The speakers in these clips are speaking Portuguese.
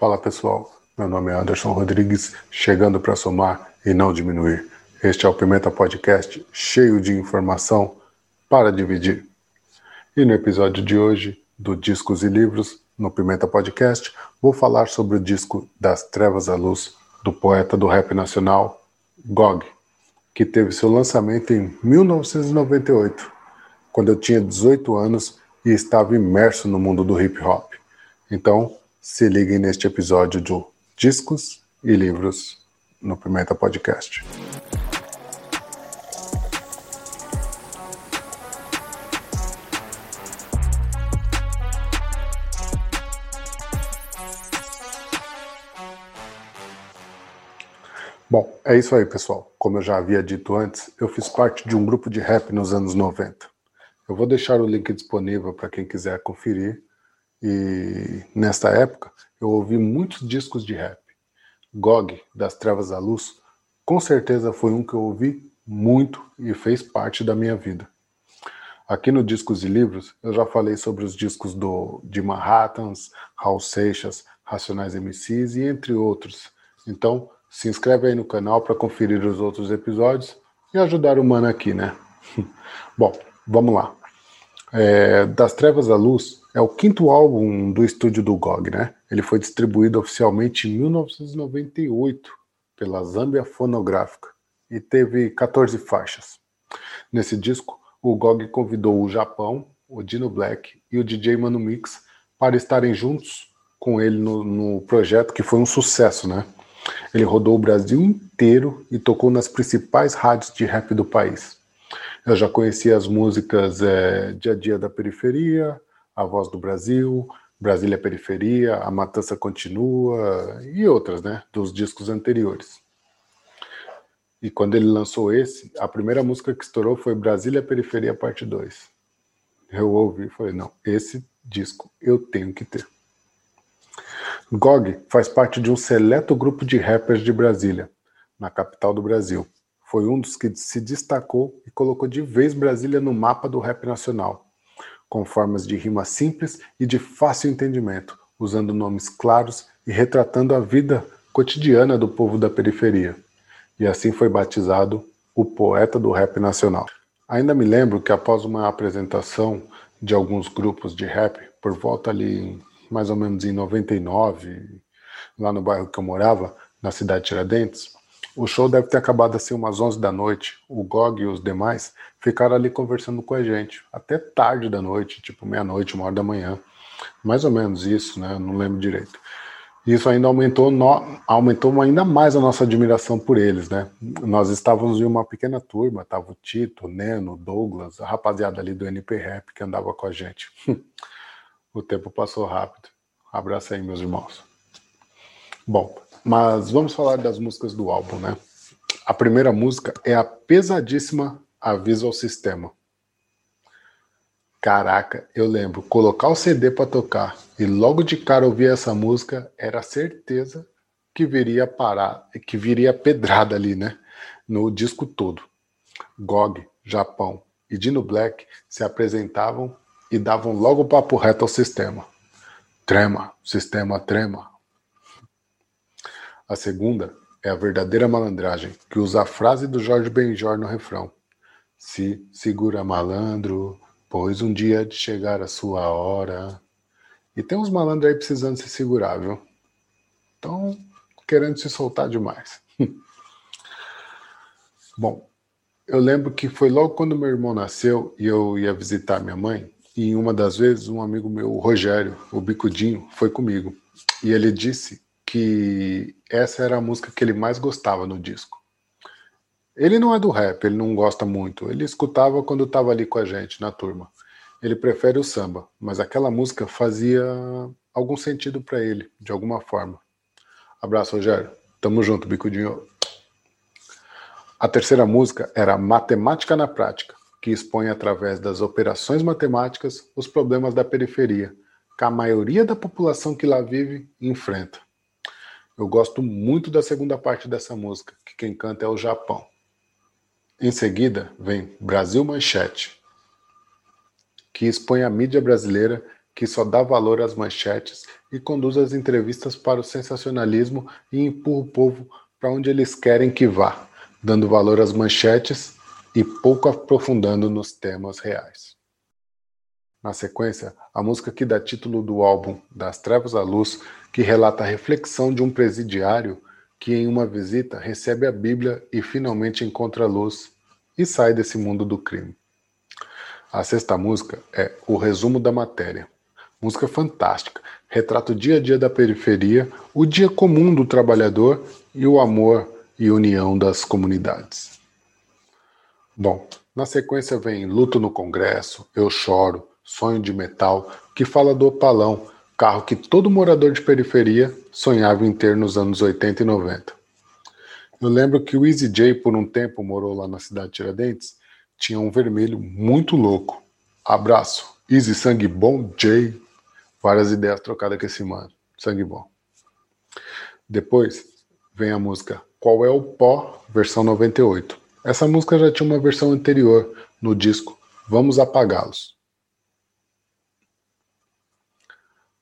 Fala pessoal, meu nome é Anderson Rodrigues, chegando para somar e não diminuir. Este é o Pimenta Podcast, cheio de informação para dividir. E no episódio de hoje, do Discos e Livros, no Pimenta Podcast, vou falar sobre o disco Das Trevas à Luz, do poeta do rap nacional, Gog, que teve seu lançamento em 1998, quando eu tinha 18 anos e estava imerso no mundo do hip hop. Então, se liguem neste episódio do Discos e Livros no Pimenta Podcast. Bom, é isso aí, pessoal. Como eu já havia dito antes, eu fiz parte de um grupo de rap nos anos 90. Eu vou deixar o link disponível para quem quiser conferir e nesta época eu ouvi muitos discos de rap. Gog, das Trevas à Luz, com certeza foi um que eu ouvi muito e fez parte da minha vida. Aqui no Discos e Livros, eu já falei sobre os discos do, de Manhattans, Raul Seixas, Racionais MCs e entre outros. Então, se inscreve aí no canal para conferir os outros episódios e ajudar o mano aqui, né? Bom, vamos lá. É, das Trevas à Luz é o quinto álbum do estúdio do GOG, né? Ele foi distribuído oficialmente em 1998 pela Zambia Fonográfica e teve 14 faixas. Nesse disco, o GOG convidou o Japão, o Dino Black e o DJ Mano Mix para estarem juntos com ele no, no projeto que foi um sucesso, né? Ele rodou o Brasil inteiro e tocou nas principais rádios de rap do país. Eu já conhecia as músicas é, Dia a Dia da Periferia, a Voz do Brasil, Brasília Periferia, A Matança Continua e outras, né, dos discos anteriores. E quando ele lançou esse, a primeira música que estourou foi Brasília Periferia Parte 2. Eu ouvi e falei, não, esse disco eu tenho que ter. Gog faz parte de um seleto grupo de rappers de Brasília, na capital do Brasil. Foi um dos que se destacou e colocou de vez Brasília no mapa do rap nacional com formas de rima simples e de fácil entendimento, usando nomes claros e retratando a vida cotidiana do povo da periferia. E assim foi batizado o poeta do rap nacional. Ainda me lembro que após uma apresentação de alguns grupos de rap, por volta ali mais ou menos em 99, lá no bairro que eu morava, na cidade de Tiradentes, o show deve ter acabado assim umas 11 da noite. O Gog e os demais ficaram ali conversando com a gente até tarde da noite, tipo meia-noite, uma hora da manhã. Mais ou menos isso, né? Não lembro direito. Isso ainda aumentou, no... aumentou ainda mais a nossa admiração por eles, né? Nós estávamos em uma pequena turma, tava o Tito, o Neno, o Douglas, a rapaziada ali do NP Rap que andava com a gente. o tempo passou rápido. Abraço aí, meus irmãos. Bom, mas vamos falar das músicas do álbum, né? A primeira música é a pesadíssima Aviso ao Sistema. Caraca, eu lembro, colocar o CD para tocar e logo de cara ouvir essa música, era certeza que viria parar, que viria pedrada ali, né? No disco todo. GOG, Japão e Dino Black se apresentavam e davam logo papo reto ao sistema. Trema, sistema trema, a segunda é a verdadeira malandragem, que usa a frase do Jorge Benjor no refrão. Se segura malandro, pois um dia de chegar a sua hora. E tem uns malandros aí precisando se segurar, viu? Estão querendo se soltar demais. Bom, eu lembro que foi logo quando meu irmão nasceu e eu ia visitar minha mãe. E uma das vezes, um amigo meu, o Rogério, o Bicudinho, foi comigo. E ele disse que essa era a música que ele mais gostava no disco. Ele não é do rap, ele não gosta muito. Ele escutava quando estava ali com a gente na turma. Ele prefere o samba, mas aquela música fazia algum sentido para ele, de alguma forma. Abraço, Rogério. Tamo junto, bicudinho. A terceira música era Matemática na Prática, que expõe através das operações matemáticas os problemas da periferia, que a maioria da população que lá vive enfrenta. Eu gosto muito da segunda parte dessa música, que quem canta é o Japão. Em seguida vem Brasil Manchete, que expõe a mídia brasileira que só dá valor às manchetes e conduz as entrevistas para o sensacionalismo e empurra o povo para onde eles querem que vá, dando valor às manchetes e pouco aprofundando nos temas reais. Na sequência, a música que dá título do álbum Das Trevas à Luz, que relata a reflexão de um presidiário que, em uma visita, recebe a Bíblia e finalmente encontra a luz e sai desse mundo do crime. A sexta música é O Resumo da Matéria. Música fantástica, retrata o dia a dia da periferia, o dia comum do trabalhador e o amor e união das comunidades. Bom, na sequência vem Luto no Congresso, Eu Choro, Sonho de Metal, que fala do Opalão, carro que todo morador de periferia sonhava em ter nos anos 80 e 90. Eu lembro que o Easy J, por um tempo, morou lá na cidade de Tiradentes, tinha um vermelho muito louco. Abraço. Easy Sangue Bom J. Várias ideias trocadas com esse mano. Sangue bom. Depois vem a música Qual é o Pó, versão 98. Essa música já tinha uma versão anterior no disco Vamos Apagá-los.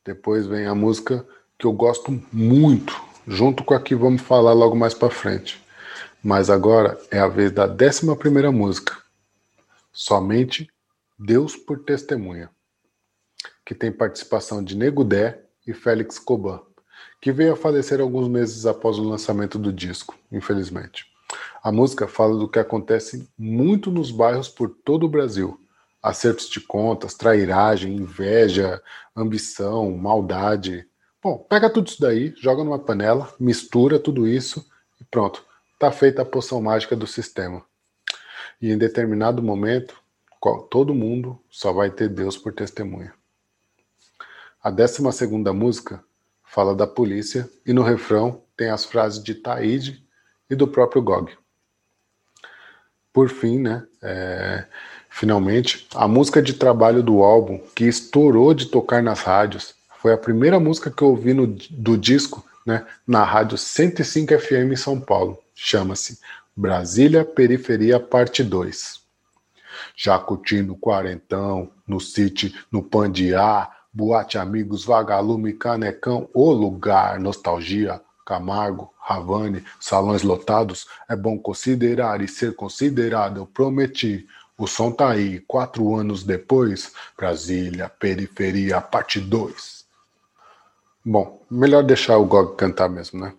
Depois vem a música que eu gosto muito, junto com a que vamos falar logo mais para frente. Mas agora é a vez da décima primeira música. Somente Deus por Testemunha que tem participação de Negudé e Félix Coban, que veio a falecer alguns meses após o lançamento do disco, infelizmente. A música fala do que acontece muito nos bairros por todo o Brasil. Acertos de contas, trairagem, inveja, ambição, maldade. Bom, pega tudo isso daí, joga numa panela, mistura tudo isso e pronto. Tá feita a poção mágica do sistema. E em determinado momento, todo mundo só vai ter Deus por testemunha. A décima segunda música fala da polícia e no refrão tem as frases de Taíde e do próprio Gog. Por fim, né, é, finalmente, a música de trabalho do álbum que estourou de tocar nas rádios foi a primeira música que eu ouvi no, do disco né, na rádio 105 FM em São Paulo. Chama-se Brasília Periferia Parte 2. Já curtindo quarentão, no City, no Pandiá, Boate Amigos, Vagalume, Canecão, O Lugar, Nostalgia, Camargo, Ravane, salões lotados, é bom considerar e ser considerado, eu prometi. O som tá aí, quatro anos depois, Brasília, Periferia, parte 2. Bom, melhor deixar o Gog cantar mesmo, né?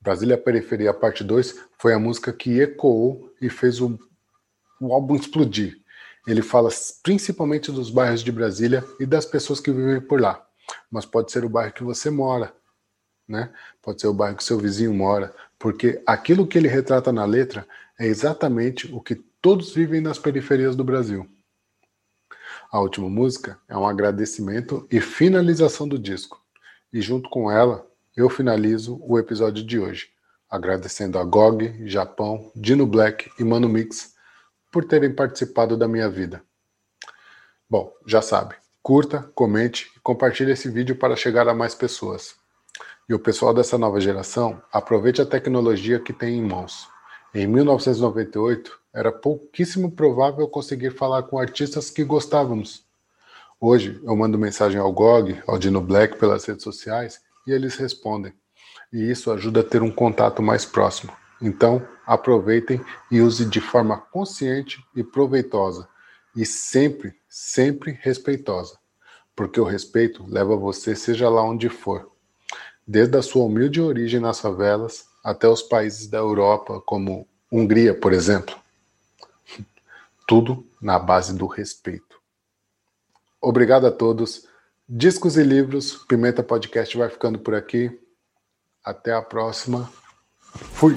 Brasília, Periferia, parte 2 foi a música que ecoou e fez o, o álbum explodir. Ele fala principalmente dos bairros de Brasília e das pessoas que vivem por lá. Mas pode ser o bairro que você mora, né? Pode ser o bairro que seu vizinho mora, porque aquilo que ele retrata na letra é exatamente o que todos vivem nas periferias do Brasil. A última música é um agradecimento e finalização do disco. E junto com ela, eu finalizo o episódio de hoje, agradecendo a GOG, Japão, Dino Black e Mano Mix por terem participado da minha vida. Bom, já sabe, curta, comente e compartilhe esse vídeo para chegar a mais pessoas. E o pessoal dessa nova geração, aproveite a tecnologia que tem em mãos. Em 1998, era pouquíssimo provável conseguir falar com artistas que gostávamos. Hoje, eu mando mensagem ao GOG, ao Dino Black pelas redes sociais e eles respondem. E isso ajuda a ter um contato mais próximo. Então, aproveitem e use de forma consciente e proveitosa. E sempre, sempre respeitosa. Porque o respeito leva você, seja lá onde for. Desde a sua humilde origem nas favelas até os países da Europa, como Hungria, por exemplo. Tudo na base do respeito. Obrigado a todos. Discos e livros, Pimenta Podcast vai ficando por aqui. Até a próxima. Fui!